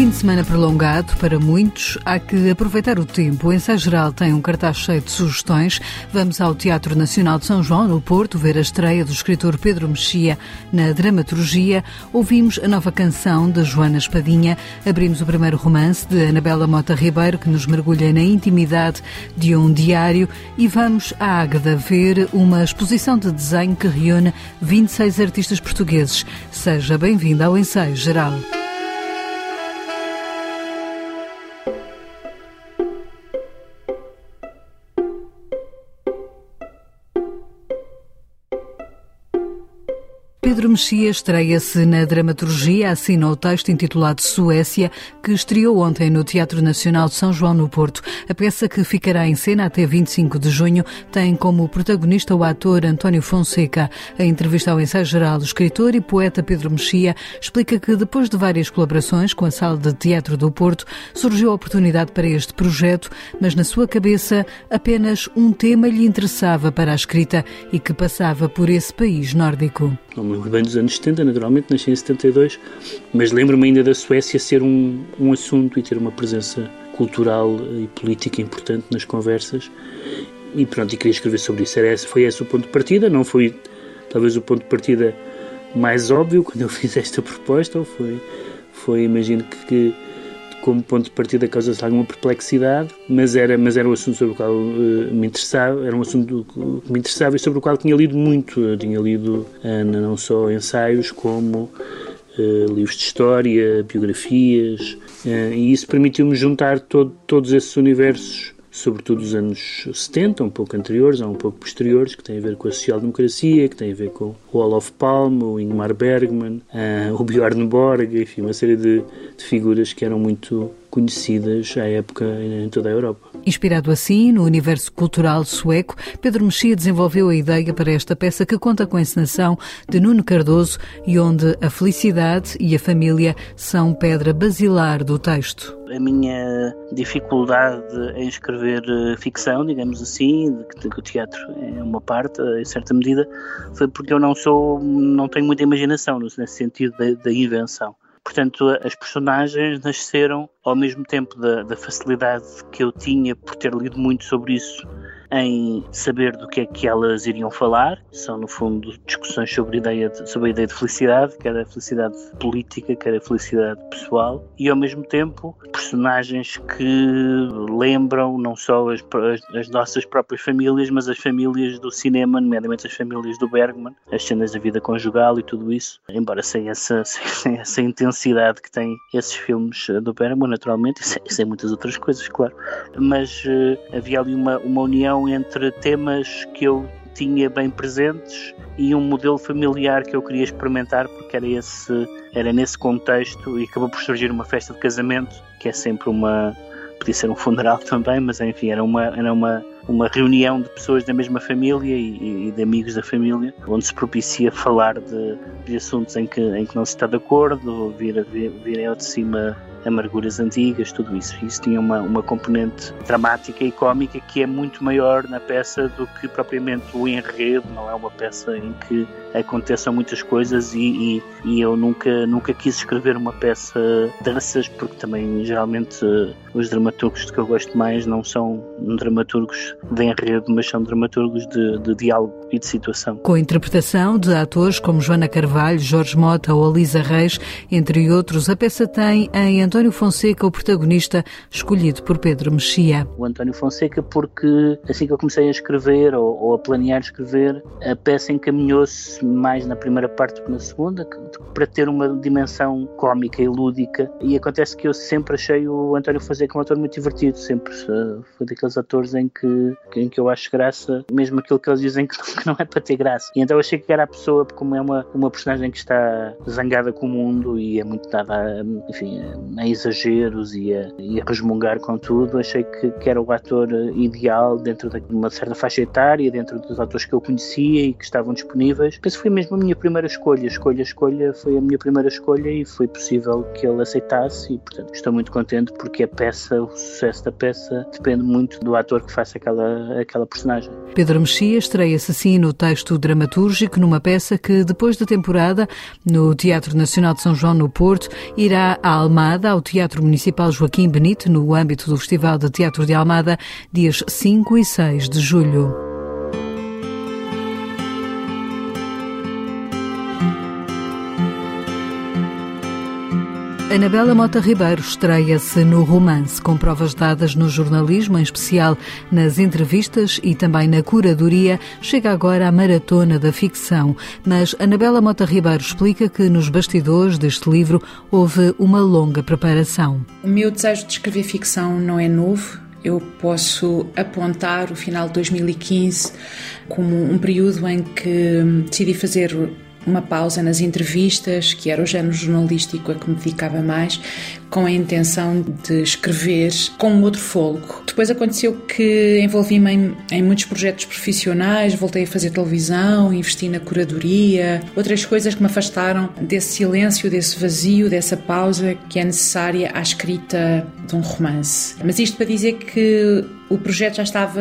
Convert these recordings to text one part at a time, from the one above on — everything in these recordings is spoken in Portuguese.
fim de semana prolongado, para muitos, há que aproveitar o tempo. O ensaio geral tem um cartaz cheio de sugestões. Vamos ao Teatro Nacional de São João, no Porto, ver a estreia do escritor Pedro Mexia na dramaturgia. Ouvimos a nova canção de Joana Espadinha. Abrimos o primeiro romance de Anabela Mota Ribeiro, que nos mergulha na intimidade de um diário. E vamos à Águeda ver uma exposição de desenho que reúne 26 artistas portugueses. Seja bem-vindo ao ensaio geral. Pedro Mexia estreia-se na dramaturgia, assina o texto intitulado Suécia, que estreou ontem no Teatro Nacional de São João no Porto. A peça que ficará em cena até 25 de junho tem como protagonista o ator António Fonseca. A entrevista ao ensaio geral do escritor e poeta Pedro Mexia explica que depois de várias colaborações com a Sala de Teatro do Porto, surgiu a oportunidade para este projeto, mas na sua cabeça apenas um tema lhe interessava para a escrita e que passava por esse país nórdico bem dos anos 70, naturalmente, nasci em 72, mas lembro-me ainda da Suécia ser um, um assunto e ter uma presença cultural e política importante nas conversas. E pronto, e queria escrever sobre isso. Era esse, foi esse o ponto de partida, não foi talvez o ponto de partida mais óbvio quando eu fiz esta proposta, ou foi, foi imagino que, que como ponto de partida causa-se alguma perplexidade, mas era, mas era um assunto sobre o qual uh, me interessava, era um assunto que me interessava e sobre o qual tinha lido muito. Eu tinha lido uh, não só ensaios como uh, livros de história, biografias, e isso permitiu-me juntar todo, todos esses universos sobretudo dos anos 70, um pouco anteriores, ou um pouco posteriores, que têm a ver com a social-democracia, que têm a ver com o Olof Palme, o Ingmar Bergman, uh, o Bjorn Borg, enfim, uma série de, de figuras que eram muito conhecidas à época em toda a Europa. Inspirado assim no universo cultural sueco, Pedro Mexia desenvolveu a ideia para esta peça que conta com a encenação de Nuno Cardoso e onde a felicidade e a família são pedra basilar do texto. A minha dificuldade em escrever eh, ficção, digamos assim, de que o teatro é uma parte, em certa medida, foi porque eu não sou, não tenho muita imaginação nesse sentido da, da invenção. Portanto, as personagens nasceram ao mesmo tempo da, da facilidade que eu tinha por ter lido muito sobre isso em saber do que é que elas iriam falar. São, no fundo, discussões sobre ideia de, sobre a ideia de felicidade, quer a felicidade política, quer a felicidade pessoal, e ao mesmo tempo personagens que lembram não só as, as nossas próprias famílias, mas as famílias do cinema, nomeadamente as famílias do Bergman, as cenas da vida conjugal e tudo isso, embora sem essa, sem essa intensidade que têm esses filmes do Bergman, naturalmente, e sem, sem muitas outras coisas, claro. Mas uh, havia ali uma, uma união entre temas que eu tinha bem presentes e um modelo familiar que eu queria experimentar porque era esse era nesse contexto e acabou por surgir uma festa de casamento que é sempre uma podia ser um funeral também mas enfim era uma era uma uma reunião de pessoas da mesma família e, e de amigos da família onde se propicia falar de, de assuntos em que em que não se está de acordo vir vir, virem ao de cima amarguras antigas, tudo isso. Isso tinha uma, uma componente dramática e cómica que é muito maior na peça do que propriamente o enredo, não é uma peça em que aconteçam muitas coisas e, e, e eu nunca, nunca quis escrever uma peça dessas, porque também geralmente os dramaturgos que eu gosto mais não são dramaturgos de enredo, mas são dramaturgos de, de diálogo e de situação. Com a interpretação de atores como Joana Carvalho, Jorge Mota ou Elisa Reis, entre outros, a peça tem em António Fonseca o protagonista escolhido por Pedro Mexia. O António Fonseca porque assim que eu comecei a escrever ou, ou a planear escrever, a peça encaminhou-se mais na primeira parte que na segunda, para ter uma dimensão cómica e lúdica. E acontece que eu sempre achei o António Fonseca um ator muito divertido, sempre uh, foi daqueles atores em que, em que eu acho graça, mesmo aquilo que eles dizem que que não é para ter graça. E então eu achei que era a pessoa, como é uma, uma personagem que está zangada com o mundo e é muito dada a, enfim, a exageros e a, e a resmungar com tudo, achei que, que era o ator ideal dentro de uma certa faixa etária, dentro dos atores que eu conhecia e que estavam disponíveis. Penso que foi mesmo a minha primeira escolha. Escolha, escolha, foi a minha primeira escolha e foi possível que ele aceitasse e, portanto, estou muito contente porque a peça, o sucesso da peça, depende muito do ator que faça aquela, aquela personagem. Pedro Mexia estreia-se assim no texto dramatúrgico numa peça que, depois da temporada, no Teatro Nacional de São João no Porto, irá à Almada, ao Teatro Municipal Joaquim Benite no âmbito do Festival de Teatro de Almada, dias 5 e 6 de julho. Anabela Mota Ribeiro estreia-se no romance, com provas dadas no jornalismo, em especial nas entrevistas e também na curadoria, chega agora à maratona da ficção. Mas Anabela Mota Ribeiro explica que nos bastidores deste livro houve uma longa preparação. O meu desejo de escrever ficção não é novo. Eu posso apontar o final de 2015 como um período em que decidi fazer uma pausa nas entrevistas, que era o género jornalístico a que me dedicava mais, com a intenção de escrever com outro folgo. Depois aconteceu que envolvi-me em, em, muitos projetos profissionais, voltei a fazer televisão, investi na curadoria, outras coisas que me afastaram desse silêncio, desse vazio, dessa pausa que é necessária à escrita de um romance. Mas isto para dizer que o projeto já estava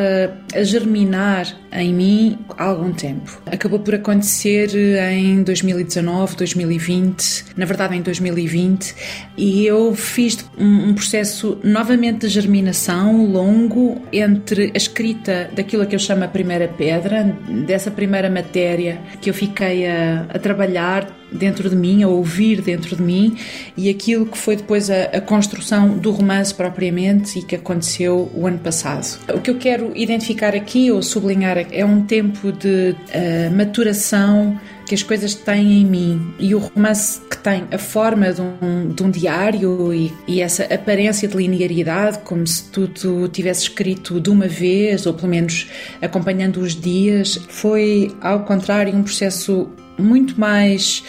a germinar em mim há algum tempo. Acabou por acontecer em 2019, 2020, na verdade em 2020, e eu fiz um, processo novamente de germinação longo entre a escrita daquilo que eu chamo a primeira pedra, dessa primeira matéria que eu fiquei a, a trabalhar dentro de mim, a ouvir dentro de mim, e aquilo que foi depois a, a, construção do romance propriamente e que aconteceu o ano passado. O que eu quero identificar aqui ou sublinhar é um tempo de uh, maturação que as coisas têm em mim e o romance que tem a forma de um, de um diário e, e, essa aparência de linearidade, como se tudo tivesse escrito de uma vez ou pelo menos acompanhando os dias, foi ao contrário um processo muito mais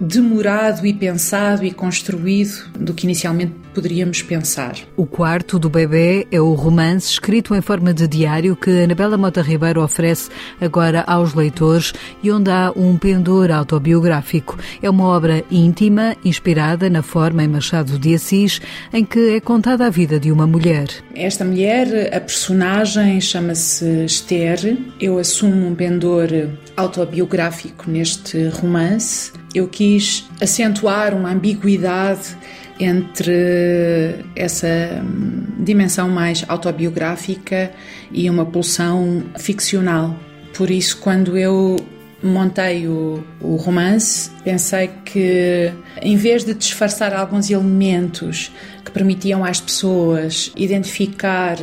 demorado e pensado e construído do que inicialmente poderíamos pensar. O quarto do bebê é o romance escrito em forma de diário que Anabela Mota Ribeiro oferece agora aos leitores e onde há um pendor autobiográfico. É uma obra íntima, inspirada na forma em Machado de Assis, em que é contada a vida de uma mulher. Esta mulher, a personagem chama-se Esther. Eu assumo um pendor autobiográfico neste romance. Eu quis acentuar uma ambiguidade entre essa dimensão mais autobiográfica e uma pulsão ficcional. Por isso, quando eu montei o, o, romance, pensei que, em vez de disfarçar alguns elementos que permitiam às pessoas identificar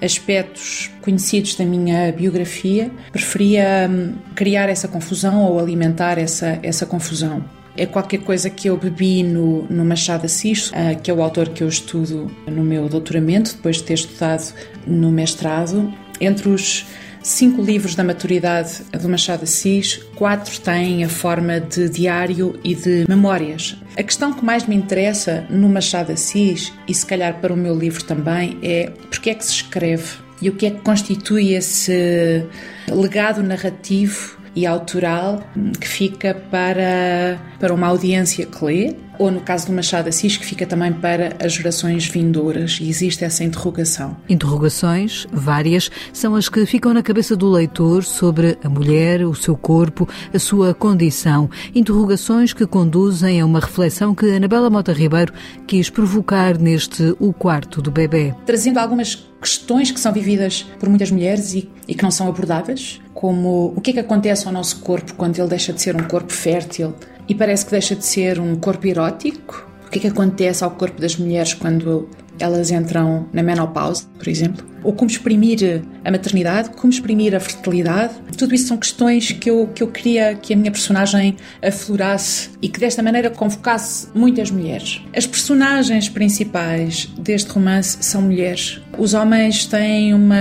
aspectos conhecidos da minha biografia, preferia hum, criar essa confusão ou alimentar essa, essa confusão é qualquer coisa que eu bebi no, no Machado Assis, uh, que é o autor que eu estudo no meu doutoramento, depois de ter estudado no mestrado. Entre os cinco livros da maturidade do Machado Assis, quatro têm a forma de diário e de memórias. A questão que mais me interessa no Machado Assis, e se calhar para o meu livro também, é porque é que se escreve e o que é que constitui esse legado narrativo e autoral que fica para, para uma audiência que lê, ou no caso do Machado Assis, que fica também para as gerações vindouras, e existe essa interrogação. Interrogações, várias, são as que ficam na cabeça do leitor sobre a mulher, o seu corpo, a sua condição. Interrogações que conduzem a uma reflexão que Anabela Mota Ribeiro quis provocar neste O Quarto do Bebê. Trazendo algumas questões que são vividas por muitas mulheres e, e que não são abordadas, como o que é que acontece ao nosso corpo quando ele deixa de ser um corpo fértil e parece que deixa de ser um corpo erótico? O que é que acontece ao corpo das mulheres quando elas entram na menopausa, por exemplo? Ou como exprimir a maternidade, como exprimir a fertilidade. Tudo isso são questões que eu, que eu queria que a minha personagem aflorasse e que desta maneira convocasse muitas mulheres. As personagens principais deste romance são mulheres. Os homens têm uma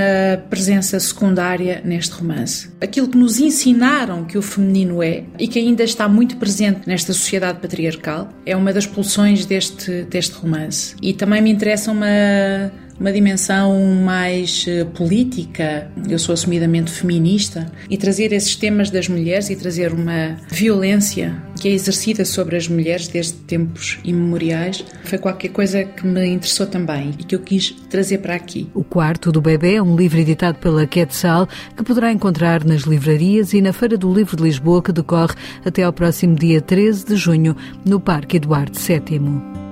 presença secundária neste romance. Aquilo que nos ensinaram que o feminino é e que ainda está muito presente nesta sociedade patriarcal é uma das pulsões deste, deste romance. E também me interessa uma uma dimensão mais eh, política, eu sou assumidamente feminista, e trazer esses temas das mulheres e trazer uma violência que é exercida sobre as mulheres desde tempos imemoriais foi qualquer coisa que me interessou também e que eu quis trazer para aqui. O Quarto do Bebê é um livro editado pela Quetzal que poderá encontrar nas livrarias e na Feira do Livro de Lisboa que decorre até ao próximo dia 13 de junho no Parque Eduardo VII.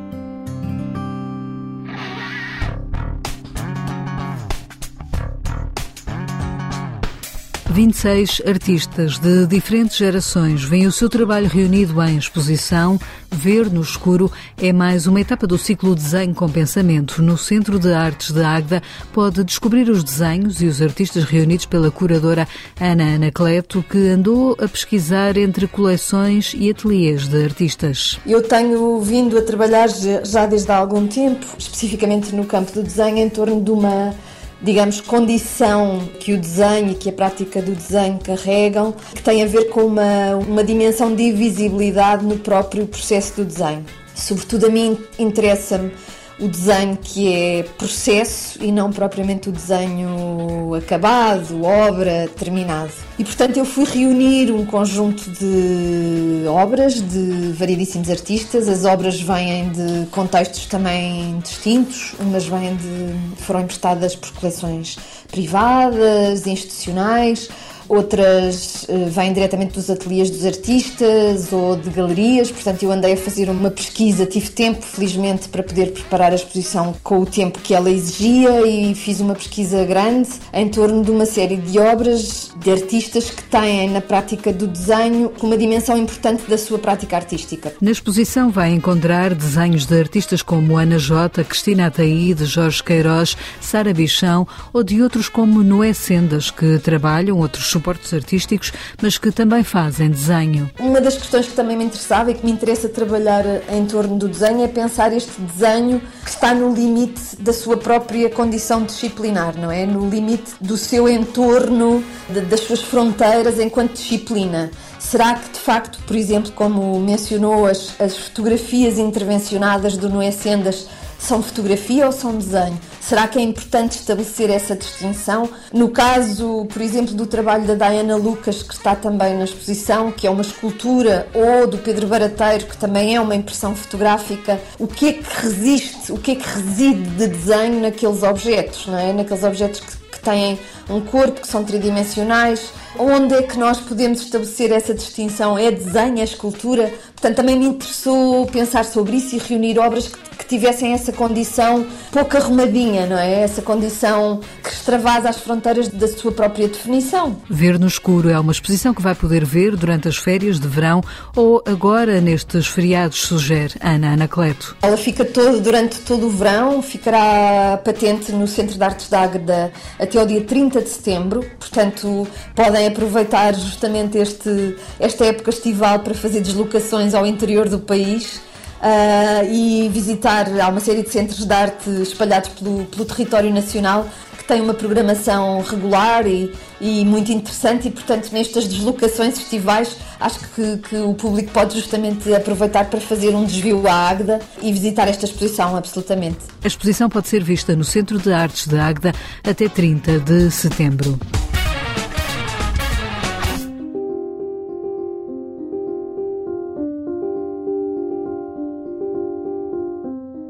26 artistas de diferentes gerações veem o seu trabalho reunido em exposição. Ver no Escuro é mais uma etapa do ciclo Desenho com Pensamento. No Centro de Artes de Águeda pode descobrir os desenhos e os artistas reunidos pela curadora Ana Anacleto, que andou a pesquisar entre coleções e ateliês de artistas. Eu tenho vindo a trabalhar já desde há algum tempo, especificamente no campo do desenho, em torno de uma digamos, condição que o desenho e que a prática do desenho carregam, que tem a ver com uma, uma dimensão de invisibilidade no próprio processo do desenho. Sobretudo a mim interessa-me o desenho que é processo e não propriamente o desenho acabado, obra, terminado. E portanto eu fui reunir um conjunto de obras de variedíssimos artistas. As obras vêm de contextos também distintos, umas vêm de foram emprestadas por coleções privadas, institucionais, outras uh, vêm diretamente dos ateliês dos artistas ou de galerias, portanto eu andei a fazer uma pesquisa, tive tempo felizmente para poder preparar a exposição com o tempo que ela exigia e fiz uma pesquisa grande em torno de uma série de obras de artistas que têm na prática do desenho uma dimensão importante da sua prática artística. Na exposição vai encontrar desenhos de artistas como Ana Jota, Cristina Ataíde, Jorge Queiroz, Sara Bichão ou de outros como Noé Sendas, que trabalham outros suportes artísticos, mas que também fazem desenho. Uma das questões que também me interessava e que me interessa trabalhar em torno do desenho é pensar este desenho que está no limite da sua própria condição disciplinar, não é? No limite do seu entorno, de, das suas fronteiras enquanto disciplina. Será que, de facto, por exemplo, como mencionou, as, as fotografias intervencionadas do Noé Sendas são fotografia ou são desenho? Será que é importante estabelecer essa distinção? No caso, por exemplo, do trabalho da Diana Lucas, que está também na exposição, que é uma escultura, ou do Pedro Barateiro, que também é uma impressão fotográfica, o que é que resiste, o que é que reside de desenho naqueles objetos, não é? Naqueles objetos que, que têm um corpo, que são tridimensionais. Onde é que nós podemos estabelecer essa distinção? É desenho, é escultura? Portanto, também me interessou pensar sobre isso e reunir obras que tivessem essa condição pouco arrumadinha, não é? Essa condição que extravasa as fronteiras da sua própria definição. Ver no Escuro é uma exposição que vai poder ver durante as férias de verão ou agora nestes feriados, sugere Ana Anacleto. Ela fica todo, durante todo o verão, ficará patente no Centro de Artes da Águeda até ao dia 30 de setembro, portanto podem aproveitar justamente este, esta época estival para fazer deslocações ao interior do país uh, e visitar. Há uma série de centros de arte espalhados pelo, pelo território nacional que têm uma programação regular e, e, muito interessante e, portanto, nestas deslocações festivais, acho que, que, o público pode justamente aproveitar para fazer um desvio à Águeda e visitar esta exposição, absolutamente. A exposição pode ser vista no Centro de Artes de Águeda até 30 de setembro.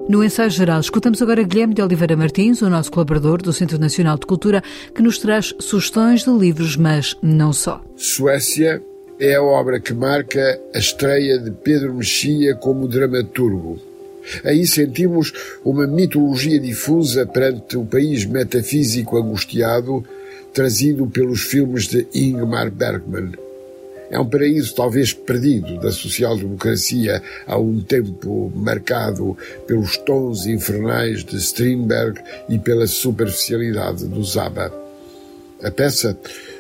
No ensaio geral, escutamos agora Guilherme de Oliveira Martins, o nosso colaborador do Centro Nacional de Cultura, que nos traz sugestões de livros, mas não só. Suécia é a obra que marca a estreia de Pedro Mexia como dramaturgo. Aí sentimos uma mitologia difusa perante o país metafísico angustiado trazido pelos filmes de Ingmar Bergman. É um paraíso talvez perdido da social-democracia há um tempo marcado pelos tons infernais de Strindberg e pela superficialidade do Zaba. A peça,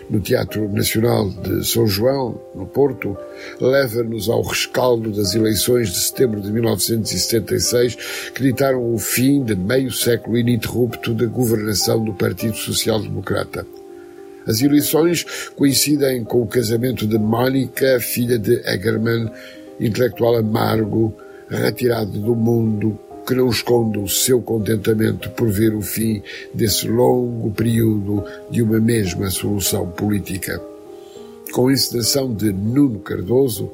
no Teatro Nacional de São João, no Porto, leva-nos ao rescaldo das eleições de setembro de 1976 que ditaram o fim de meio século ininterrupto da governação do Partido Social Democrata. As eleições coincidem com o casamento de Mónica, filha de Egerman, intelectual amargo, retirado do mundo, que não esconde o seu contentamento por ver o fim desse longo período de uma mesma solução política. Com a encenação de Nuno Cardoso,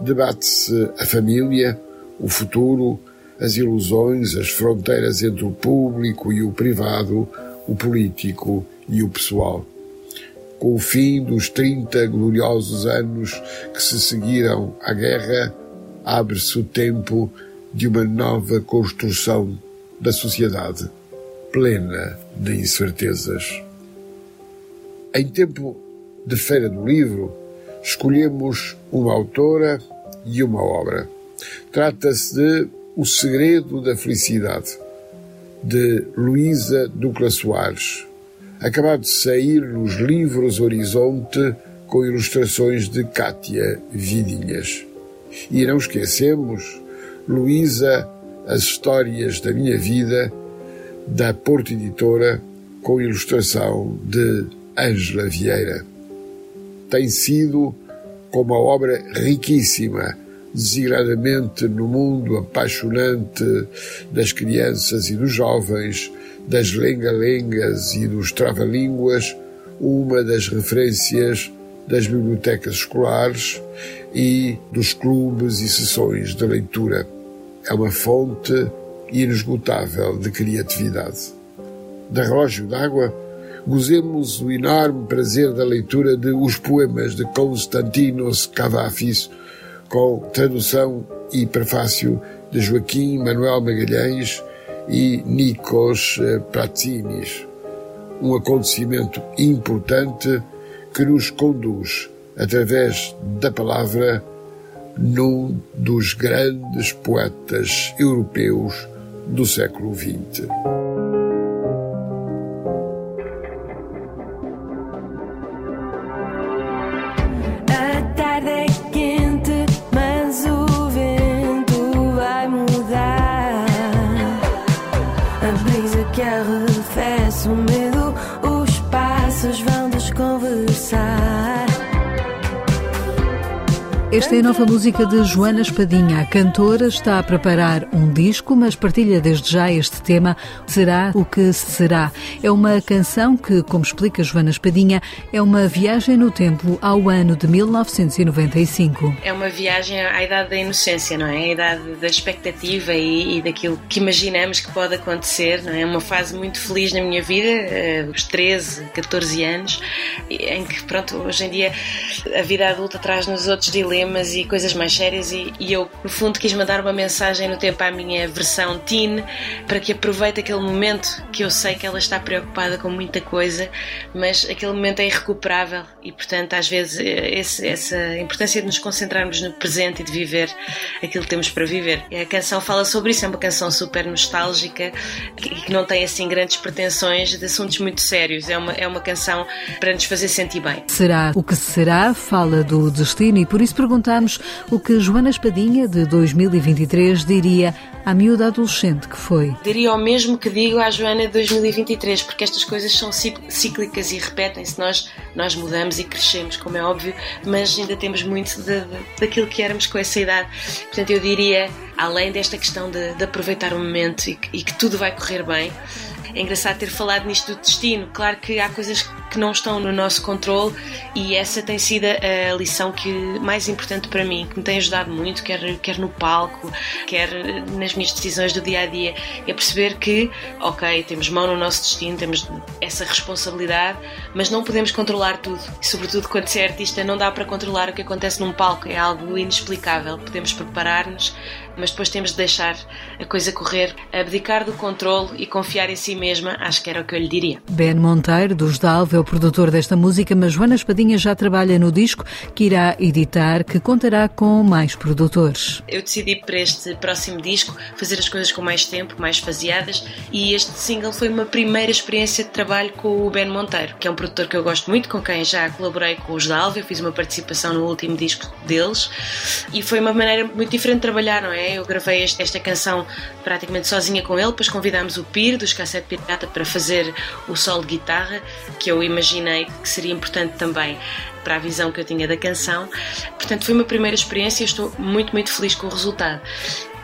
debate-se a família, o futuro, as ilusões, as fronteiras entre o público e o privado, o político e o pessoal com o fim dos 30 gloriosos anos que se seguiram à guerra, abre-se o tempo de uma nova construção da sociedade, plena de incertezas. Em tempo de Feira do Livro, escolhemos uma autora e uma obra. Trata-se de O Segredo da Felicidade, de Luísa Ducla Soares, acabado de sair nos livros Horizonte com ilustrações de Cátia Vidinhas. E não esquecemos, Luísa, As Histórias da Minha Vida, da Porto Editora, com ilustração de Ângela Vieira. Tem sido como uma obra riquíssima, designadamente no mundo apaixonante das crianças e dos jovens, das lenga-lengas e dos trava-línguas, uma das referências das bibliotecas escolares e dos clubes e sessões de leitura. É uma fonte inesgotável de criatividade. Da Relógio d'Água, gozemos o enorme prazer da leitura de Os Poemas de Constantinos Cavafis, com tradução e prefácio de Joaquim Manuel Magalhães e Nikos Pratsinis. Um acontecimento importante que nos conduz, através da palavra, num dos grandes poetas europeus do século XX. Nova música de Joana Espadinha. A cantora está a preparar um disco, mas partilha desde já este tema Será o que será. É uma canção que, como explica Joana Espadinha, é uma viagem no tempo ao ano de 1995. É uma viagem à idade da inocência, não é? A idade da expectativa e, e daquilo que imaginamos que pode acontecer, não é? Uma fase muito feliz na minha vida, eh, os 13, 14 anos, em que, pronto, hoje em dia a vida adulta traz-nos outros dilemas e coisas mais sérias e, e, eu, no fundo, quis mandar uma mensagem no tempo à minha versão teen para que aproveite aquele momento que eu sei que ela está preocupada com muita coisa, mas aquele momento é irrecuperável e, portanto, às vezes eh, esse, essa importância de nos concentrarmos no presente e de viver aquilo que temos para viver. E a canção fala sobre isso, é uma canção super nostálgica que, que não tem assim grandes pretensões de assuntos muito sérios. É uma, é uma canção para nos fazer sentir bem. Será o que será? Fala do destino e por isso pergunto o que Joana Espadinha, de 2023, diria à miúda adolescente que foi. Diria o mesmo que digo à Joana de 2023, porque estas coisas são cíclicas e repetem-se. Nós, nós mudamos e crescemos, como é óbvio, mas ainda temos muito de, de, daquilo que éramos com essa idade. Portanto, eu diria, além desta questão de, de aproveitar o momento e e que tudo vai correr bem, é engraçado ter falado nisto do destino. Claro que há coisas que não estão no nosso controle e essa tem sido a lição que mais importante para mim, que me tem ajudado muito, quer, quer no palco, quer nas minhas decisões do dia a dia, é perceber que, ok, temos mão no nosso destino, temos essa responsabilidade, mas não podemos controlar tudo. E, sobretudo quando se é artista, não dá para controlar o que acontece num palco, é algo inexplicável. Podemos preparar-nos, mas depois temos de deixar a coisa correr, abdicar do controle e confiar em si mesma, acho que era o que eu lhe diria. Ben Monteiro, dos Dalve, é o produtor desta música, mas Joana Espadinha já trabalha no disco que irá editar, que contará com mais produtores. Eu decidi para este próximo disco fazer as coisas com mais tempo, mais faseadas, e este single foi uma primeira experiência de trabalho com o Ben Monteiro, que é um produtor que eu gosto muito, com quem já colaborei com os Dalve, eu fiz uma participação no último disco deles, e foi uma maneira muito diferente de trabalhar, não é? Eu gravei este, esta canção praticamente sozinha com ele, depois convidámos o Pir dos Cassete Pirata para fazer o solo de guitarra, que eu imaginei que seria importante também para a visão que eu tinha da canção. Portanto, foi uma primeira experiência e estou muito, muito feliz com o resultado.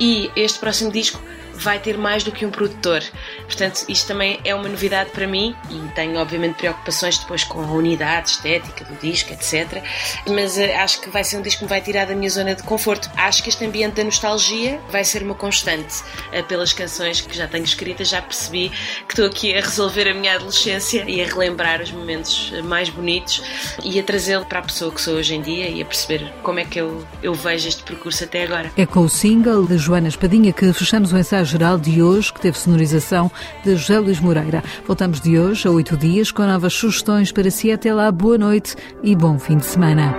E este próximo disco vai ter mais do que um produtor. Portanto, isto também é uma novidade para mim e tenho, obviamente, preocupações depois com a unidade estética do disco, etc. Mas uh, acho que vai ser um disco que me vai tirar da minha zona de conforto. Acho que este ambiente da nostalgia vai ser uma constante. Uh, pelas canções que já tenho escritas, já percebi que estou aqui a resolver a minha adolescência e a relembrar os momentos eh, mais bonitos e a trazê-lo para a pessoa que sou hoje em dia e a perceber como é que eu, eu vejo este percurso até agora. É com o single de Joana Espadinha que fechamos o ensaio geral de hoje, que teve sonorização de José Luís Moreira. Voltamos de hoje a oito dias com novas sugestões para si. Até lá, boa noite e bom fim de semana.